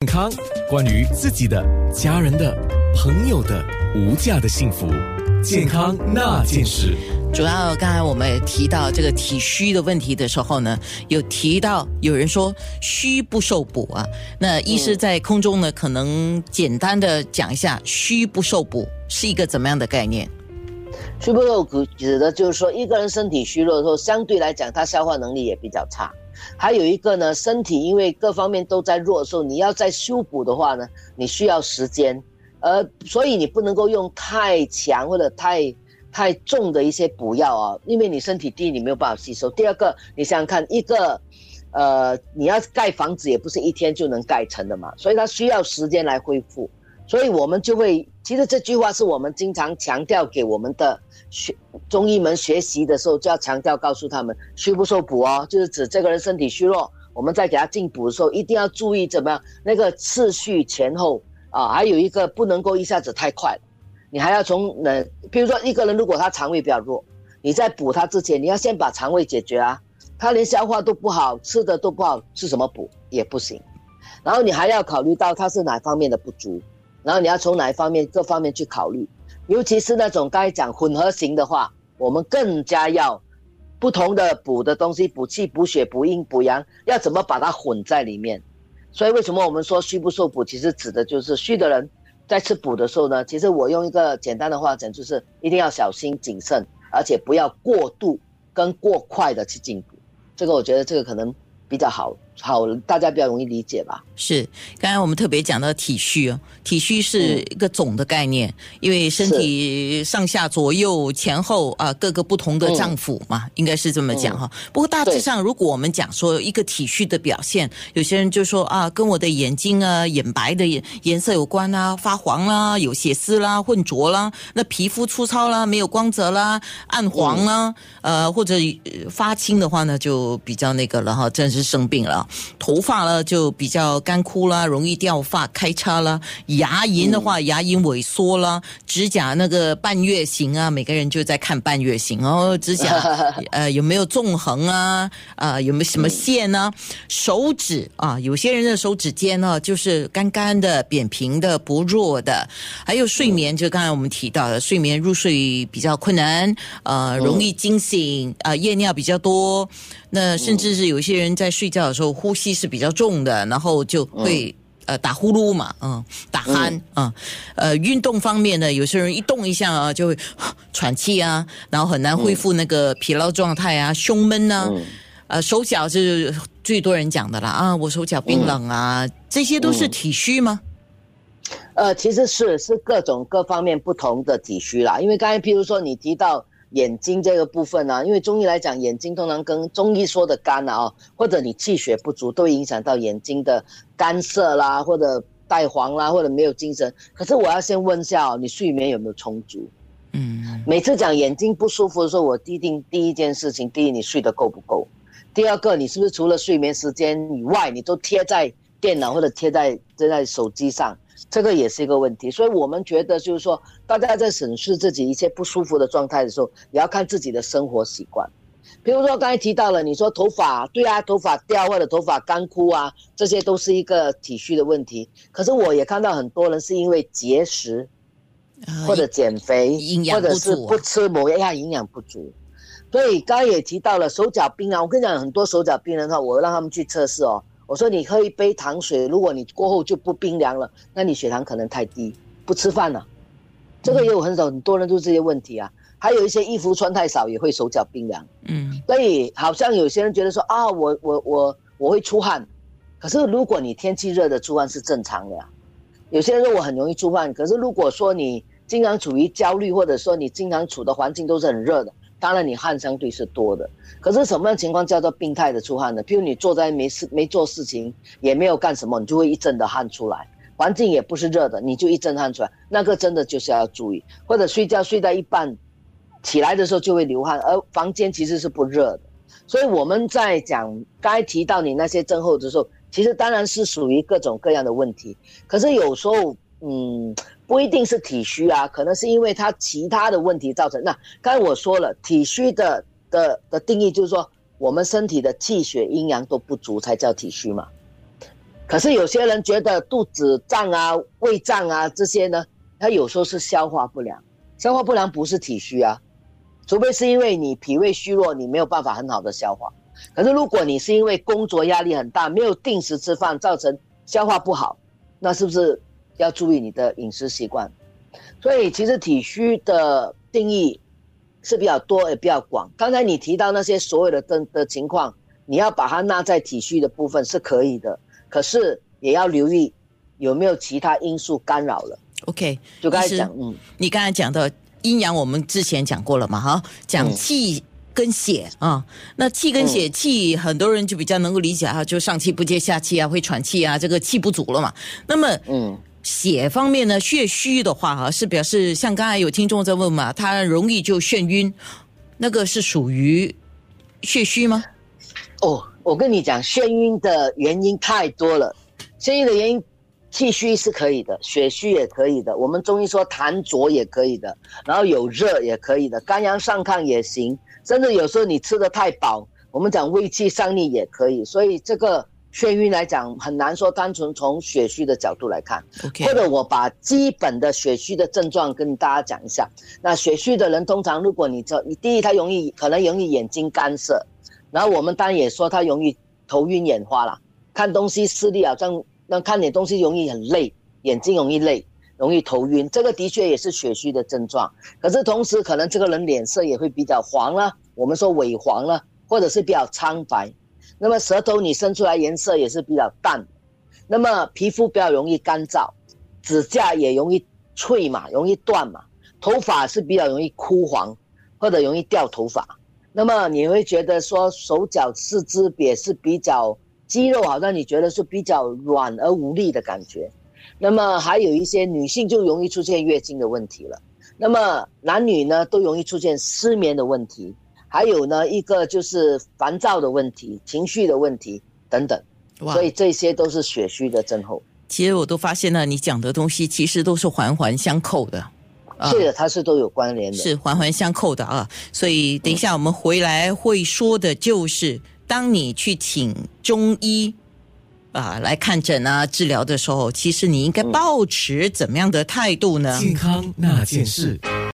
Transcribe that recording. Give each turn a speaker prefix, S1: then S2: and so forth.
S1: 健康，关于自己的、家人的、朋友的无价的幸福，健康那件事。
S2: 主要刚才我们也提到这个体虚的问题的时候呢，有提到有人说虚不受补啊。那医师在空中呢，可能简单的讲一下虚不受补是一个怎么样的概念？
S3: 虚不受补指的就是说，一个人身体虚弱的时候，相对来讲他消化能力也比较差。还有一个呢，身体因为各方面都在弱的时候，你要再修补的话呢，你需要时间，呃，所以你不能够用太强或者太太重的一些补药啊，因为你身体第一，你没有办法吸收。第二个，你想想看，一个，呃，你要盖房子也不是一天就能盖成的嘛，所以它需要时间来恢复。所以我们就会，其实这句话是我们经常强调给我们的学中医们学习的时候，就要强调告诉他们，虚不受补哦，就是指这个人身体虚弱，我们在给他进补的时候，一定要注意怎么样那个次序前后啊，还有一个不能够一下子太快，你还要从呃，比如说一个人如果他肠胃比较弱，你在补他之前，你要先把肠胃解决啊，他连消化都不好，吃的都不好，吃什么补也不行，然后你还要考虑到他是哪方面的不足。然后你要从哪一方面、各方面去考虑，尤其是那种刚才讲混合型的话，我们更加要不同的补的东西，补气、补血、补阴、补阳，要怎么把它混在里面？所以为什么我们说虚不受补，其实指的就是虚的人在吃补的时候呢？其实我用一个简单的话讲，就是一定要小心谨慎，而且不要过度跟过快的去进补。这个我觉得这个可能比较好。好，大家比较容易理解吧？
S2: 是，刚才我们特别讲到体虚哦，体虚是一个总的概念，因为身体上下左右前后啊各个不同的脏腑嘛，应该是这么讲哈。不过大致上，如果我们讲说一个体虚的表现，有些人就说啊，跟我的眼睛啊眼白的颜颜色有关啊，发黄啦，有血丝啦，混浊啦，那皮肤粗糙啦，没有光泽啦，暗黄啦，呃或者发青的话呢，就比较那个了哈，真是生病了。头发呢就比较干枯啦，容易掉发、开叉啦；牙龈的话，牙龈萎缩啦；指甲那个半月形啊，每个人就在看半月形哦。指甲 呃有没有纵横啊？啊有没有什么线呢？手指啊，有些人的手指尖呢就是干干的、扁平的、薄弱的。还有睡眠，就刚才我们提到的，睡眠入睡比较困难，呃，容易惊醒，啊，夜尿比较多。那甚至是有一些人在睡觉的时候呼吸是比较重的，然后就会呃打呼噜嘛，嗯，打鼾啊，呃，运动方面呢，有些人一动一下啊就会喘气啊，然后很难恢复那个疲劳状态啊，胸闷呢，呃，手脚是最多人讲的啦啊，我手脚冰冷啊，这些都是体虚吗？
S3: 呃，其实是是各种各方面不同的体虚啦，因为刚才譬如说你提到。眼睛这个部分呢，因为中医来讲，眼睛通常跟中医说的肝啊，或者你气血不足，都会影响到眼睛的干涩啦，或者带黄啦，或者没有精神。可是我要先问一下哦，你睡眠有没有充足？嗯，每次讲眼睛不舒服的时候，我第一定第一件事情，第一你睡得够不够？第二个，你是不是除了睡眠时间以外，你都贴在电脑或者贴在贴在手机上？这个也是一个问题，所以我们觉得就是说，大家在审视自己一些不舒服的状态的时候，也要看自己的生活习惯。比如说刚才提到了，你说头发，对啊，头发掉或者头发干枯啊，这些都是一个体虚的问题。可是我也看到很多人是因为节食，或者减肥，或者是不吃某一样营养不足。所以刚刚也提到了手脚冰凉，我跟你讲，很多手脚冰凉的话，我让他们去测试哦。我说你喝一杯糖水，如果你过后就不冰凉了，那你血糖可能太低，不吃饭了。这个也有很少很多人都这些问题啊。还有一些衣服穿太少也会手脚冰凉。嗯，所以好像有些人觉得说啊，我我我我会出汗，可是如果你天气热的出汗是正常的。有些人说我很容易出汗，可是如果说你经常处于焦虑，或者说你经常处的环境都是很热的。当然，你汗相对是多的，可是什么样情况叫做病态的出汗呢？譬如你坐在没事没做事情，也没有干什么，你就会一阵的汗出来，环境也不是热的，你就一阵汗出来，那个真的就是要注意。或者睡觉睡到一半，起来的时候就会流汗，而房间其实是不热的。所以我们在讲该提到你那些症候的时候，其实当然是属于各种各样的问题。可是有时候，嗯。不一定是体虚啊，可能是因为他其他的问题造成。那刚才我说了，体虚的的的定义就是说，我们身体的气血阴阳都不足才叫体虚嘛。可是有些人觉得肚子胀啊、胃胀啊这些呢，他有时候是消化不良，消化不良不是体虚啊，除非是因为你脾胃虚弱，你没有办法很好的消化。可是如果你是因为工作压力很大，没有定时吃饭，造成消化不好，那是不是要注意你的饮食习惯？所以其实体虚的定义是比较多也比较广。刚才你提到那些所有的的的情况，你要把它纳在体虚的部分是可以的。可是也要留意有没有其他因素干扰了。
S2: OK，
S3: 就刚才讲，嗯，
S2: 你刚才讲的阴阳，我们之前讲过了嘛？哈，讲气跟血啊，那气跟血，气很多人就比较能够理解啊，就上气不接下气啊，会喘气啊，这个气不足了嘛。那么，嗯，血方面呢，血虚的话哈，是表示像刚才有听众在问嘛，他容易就眩晕，那个是属于血虚吗？
S3: 哦。我跟你讲，眩晕的原因太多了。眩晕的原因，气虚是可以的，血虚也可以的。我们中医说痰浊也可以的，然后有热也可以的，肝阳上亢也行。甚至有时候你吃的太饱，我们讲胃气上逆也可以。所以这个眩晕来讲，很难说单纯从血虚的角度来看。或者我把基本的血虚的症状跟大家讲一下。那血虚的人，通常如果你这，你第一他容易可能容易眼睛干涩。然后我们当然也说他容易头晕眼花了，看东西视力好像那看点东西容易很累，眼睛容易累，容易头晕，这个的确也是血虚的症状。可是同时可能这个人脸色也会比较黄了，我们说萎黄了，或者是比较苍白。那么舌头你伸出来颜色也是比较淡，那么皮肤比较容易干燥，指甲也容易脆嘛，容易断嘛，头发是比较容易枯黄，或者容易掉头发。那么你会觉得说手脚四肢也是比较肌肉，好像你觉得是比较软而无力的感觉。那么还有一些女性就容易出现月经的问题了。那么男女呢都容易出现失眠的问题，还有呢一个就是烦躁的问题、情绪的问题等等。所以这些都是血虚的症候。
S2: 其实我都发现了，你讲的东西其实都是环环相扣的。
S3: 是的，它是都有关联的，
S2: 是环环相扣的啊。所以等一下我们回来会说的，就是当你去请中医啊来看诊啊治疗的时候，其实你应该保持怎么样的态度呢？
S1: 健康那件事。